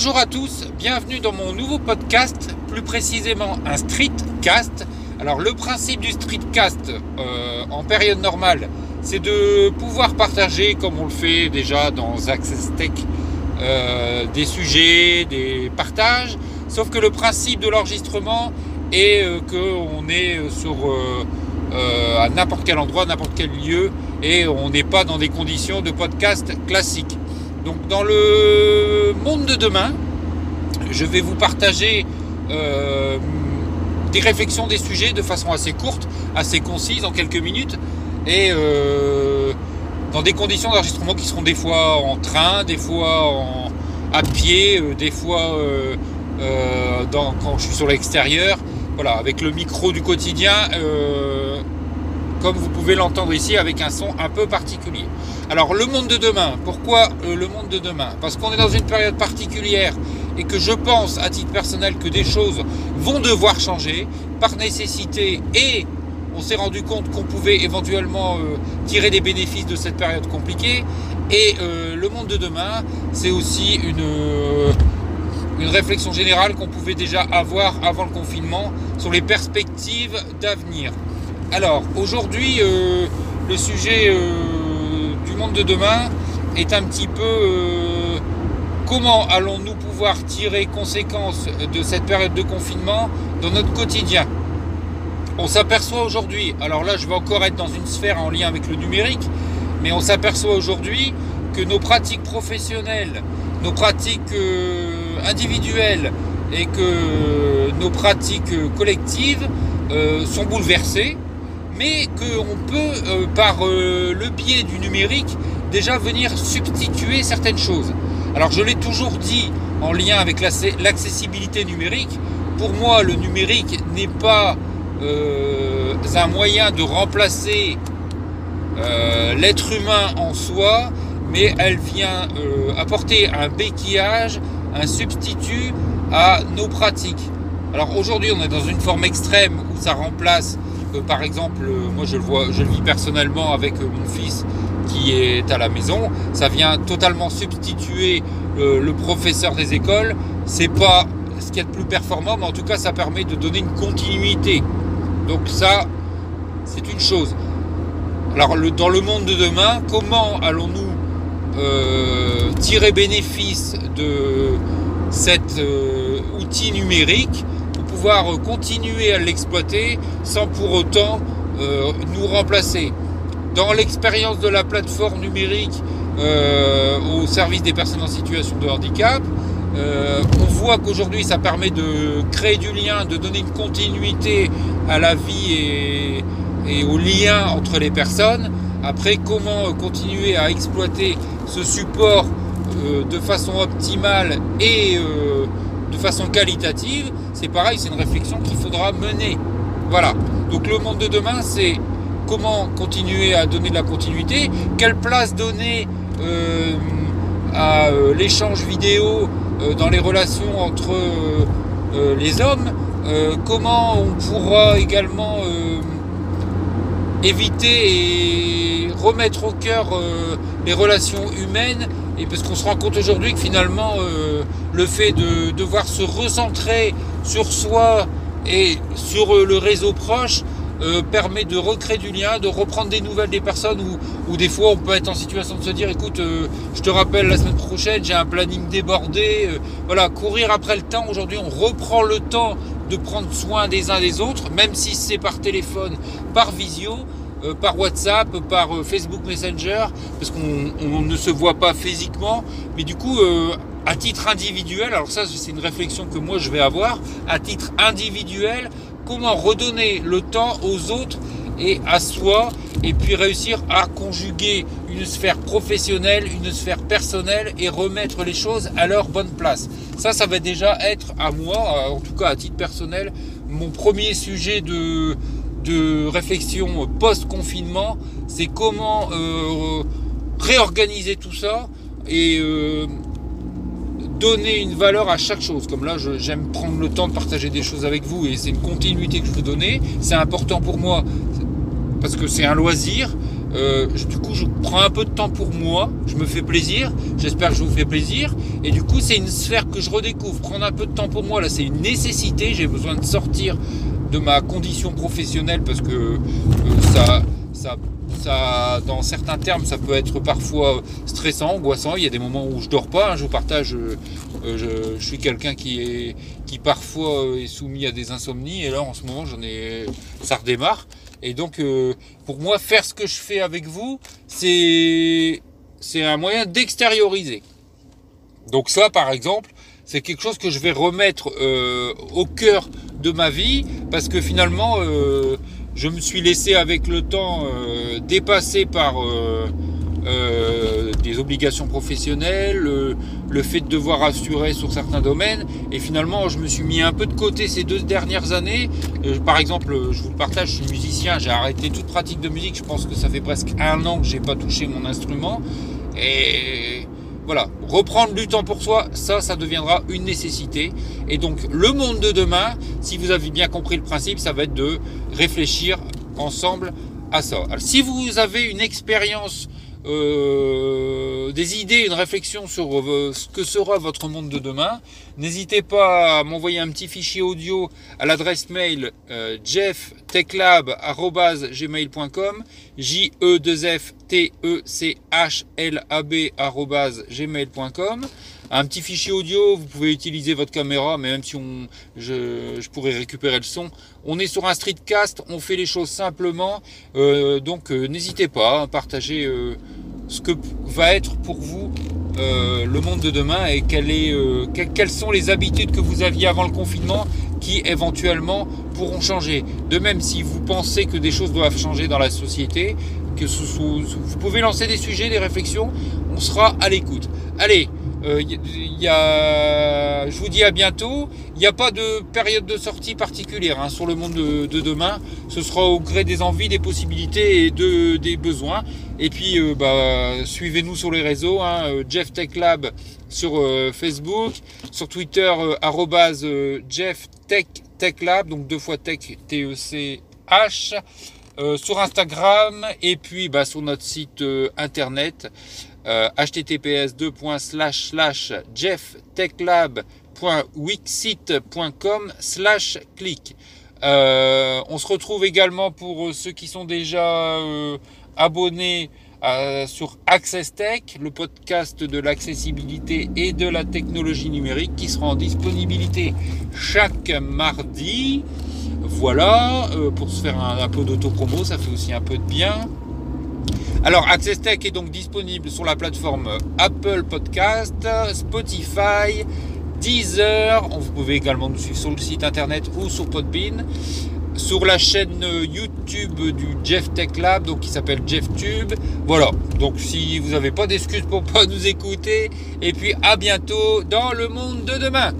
Bonjour à tous, bienvenue dans mon nouveau podcast, plus précisément un streetcast. Alors le principe du streetcast euh, en période normale, c'est de pouvoir partager, comme on le fait déjà dans Access Tech, euh, des sujets, des partages. Sauf que le principe de l'enregistrement est euh, qu'on est sur à n'importe quel endroit, n'importe quel lieu, et on n'est pas dans des conditions de podcast classiques. Donc dans le monde de demain, je vais vous partager euh, des réflexions des sujets de façon assez courte, assez concise, en quelques minutes, et euh, dans des conditions d'enregistrement qui seront des fois en train, des fois à pied, euh, des fois quand je suis sur l'extérieur, voilà, avec le micro du quotidien comme vous pouvez l'entendre ici, avec un son un peu particulier. Alors le monde de demain, pourquoi euh, le monde de demain? Parce qu'on est dans une période particulière et que je pense à titre personnel que des choses vont devoir changer par nécessité et on s'est rendu compte qu'on pouvait éventuellement euh, tirer des bénéfices de cette période compliquée. Et euh, le monde de demain, c'est aussi une, réflexion générale qu'on pouvait déjà avoir avant le confinement sur les perspectives d'avenir. Alors, aujourd'hui, le sujet monde de demain est un petit peu euh, comment allons-nous pouvoir tirer conséquence de cette période de confinement dans notre quotidien? On s'aperçoit aujourd'hui, alors là je vais encore être dans une sphère en lien avec le numérique, mais on s'aperçoit aujourd'hui que nos pratiques professionnelles, nos pratiques individuelles et que nos pratiques collectives sont bouleversées mais qu'on peut, euh, par euh, le biais du numérique, déjà venir substituer certaines choses. Alors je l'ai toujours dit en lien avec l'accessibilité numérique, pour moi le numérique n'est pas euh, un moyen de remplacer l'être humain en soi, mais elle vient apporter un béquillage, un substitut à nos pratiques. Alors aujourd'hui on est dans une forme extrême où ça remplace par exemple, euh, moi je le vois, je le vis personnellement avec euh, mon fils qui est à la maison, ça vient totalement substituer euh, le, professeur des écoles. C'est pas ce qui est le plus performant, mais en tout cas ça permet de donner une continuité. Donc ça, c'est une chose. Alors dans le monde de demain, comment allons-nous tirer bénéfice de cet outil numérique euh, continuer à l'exploiter sans pour autant euh, nous remplacer. Dans l'expérience de la plateforme numérique euh, au service des personnes en situation de handicap, on voit qu'aujourd'hui ça permet de créer du lien, de donner une continuité à la vie et, et au lien entre les personnes. Après, comment continuer à exploiter ce support de façon optimale et de façon qualitative, c'est pareil, c'est une réflexion qu'il faudra mener. Voilà. Donc le monde de demain, c'est comment continuer à donner de la continuité, quelle place donner euh, à euh, l'échange vidéo euh, dans les relations entre les hommes, comment on pourra également éviter et remettre au cœur les relations humaines et parce qu'on se rend compte aujourd'hui que finalement le fait de devoir se recentrer sur soi et sur euh, le réseau proche euh, permet de recréer du lien, de reprendre des nouvelles des personnes où, des fois on peut être en situation de se dire écoute, euh, je te rappelle la semaine prochaine, j'ai un planning débordé. voilà, courir après le temps. Aujourd'hui, on reprend le temps de prendre soin des uns des autres, même si c'est par téléphone, par visio. par WhatsApp, par Facebook Messenger, parce qu'on ne se voit pas physiquement, mais du coup, à titre individuel, alors ça c'est une réflexion que moi je vais avoir, à titre individuel, comment redonner le temps aux autres et à soi, et puis réussir à conjuguer une sphère professionnelle, une sphère personnelle, et remettre les choses à leur bonne place. Ça, ça va déjà être à moi, en tout cas à titre personnel, mon premier sujet de, de réflexion post-confinement, c'est comment euh, réorganiser tout ça et euh, donner une valeur à chaque chose. Comme là, j'aime prendre le temps de partager des choses avec vous et c'est une continuité que je veux donner. C'est important pour moi parce que c'est un loisir. Euh, du coup, je prends un peu de temps pour moi, je me fais plaisir, j'espère que je vous fais plaisir. Et du coup, c'est une sphère que je redécouvre. Prendre un peu de temps pour moi, là, c'est une nécessité. J'ai besoin de sortir de ma condition professionnelle parce que euh, ça, ça, ça, dans certains termes, ça peut être parfois stressant, angoissant. Il y a des moments où je dors pas. Hein, je vous partage, euh, je, je, suis quelqu'un qui est, qui parfois est soumis à des insomnies. Et là, en ce moment, j'en ai, ça redémarre. Et donc, euh, pour moi, faire ce que je fais avec vous, c'est c'est un moyen d'extérioriser. Donc ça, par exemple, c'est quelque chose que je vais remettre euh, au cœur de ma vie, parce que finalement, euh, je me suis laissé avec le temps dépasser par euh, des obligations professionnelles, le fait de devoir assurer sur certains domaines. Et finalement, je me suis mis un peu de côté ces deux dernières années. Euh, par exemple, je vous le partage, je suis musicien, j'ai arrêté toute pratique de musique. Je pense que ça fait presque un an que j'ai pas touché mon instrument. Et voilà, reprendre du temps pour soi, ça, ça deviendra une nécessité. Et donc, le monde de demain, si vous avez bien compris le principe, ça va être de réfléchir ensemble à ça. Si vous avez une expérience euh, des idées, une réflexion sur euh, ce que sera votre monde de demain, n'hésitez pas à m'envoyer un petit fichier audio à l'adresse mail euh, jefftechlab.gmail.com j e 2 f t e c h l a b@gmail.com un petit fichier audio, vous pouvez utiliser votre caméra, mais même si on, je, pourrais récupérer le son. On est sur un streetcast, on fait les choses simplement, euh, donc euh, n'hésitez pas à partager euh, ce que va être pour vous le monde de demain et quelles sont les habitudes que vous aviez avant le confinement qui éventuellement pourront changer. De même, si vous pensez que des choses doivent changer dans la société, que vous pouvez lancer des sujets, des réflexions, on sera à l'écoute. Allez, euh, y a, je vous dis à bientôt. Il n'y a pas de période de sortie particulière hein, sur le monde de, demain. Ce sera au gré des envies, des possibilités et de, des besoins. Et puis, euh, bah, suivez-nous sur les réseaux. Hein, euh, Jeff Tech Lab sur Facebook, sur Twitter Jeff Tech Tech Lab, donc deux fois Tech T E C H. sur Instagram et puis bah, sur notre site internet euh, https jefftechlab.wixit.com slash click. Euh, on se retrouve également pour ceux qui sont déjà euh, abonnés sur Access Tech, le podcast de l'accessibilité et de la technologie numérique qui sera en disponibilité chaque mardi. Voilà, pour se faire un, un peu d'autopromo, ça fait aussi un peu de bien. Alors, Access Tech est donc disponible sur la plateforme Apple Podcast, Spotify, Deezer. Vous pouvez également nous suivre sur le site internet ou sur Podbean. Sur la chaîne YouTube du Jeff Tech Lab, donc qui s'appelle JeffTube. Voilà. Donc, si vous n'avez pas d'excuses pour pas nous écouter, et puis à bientôt dans le monde de demain.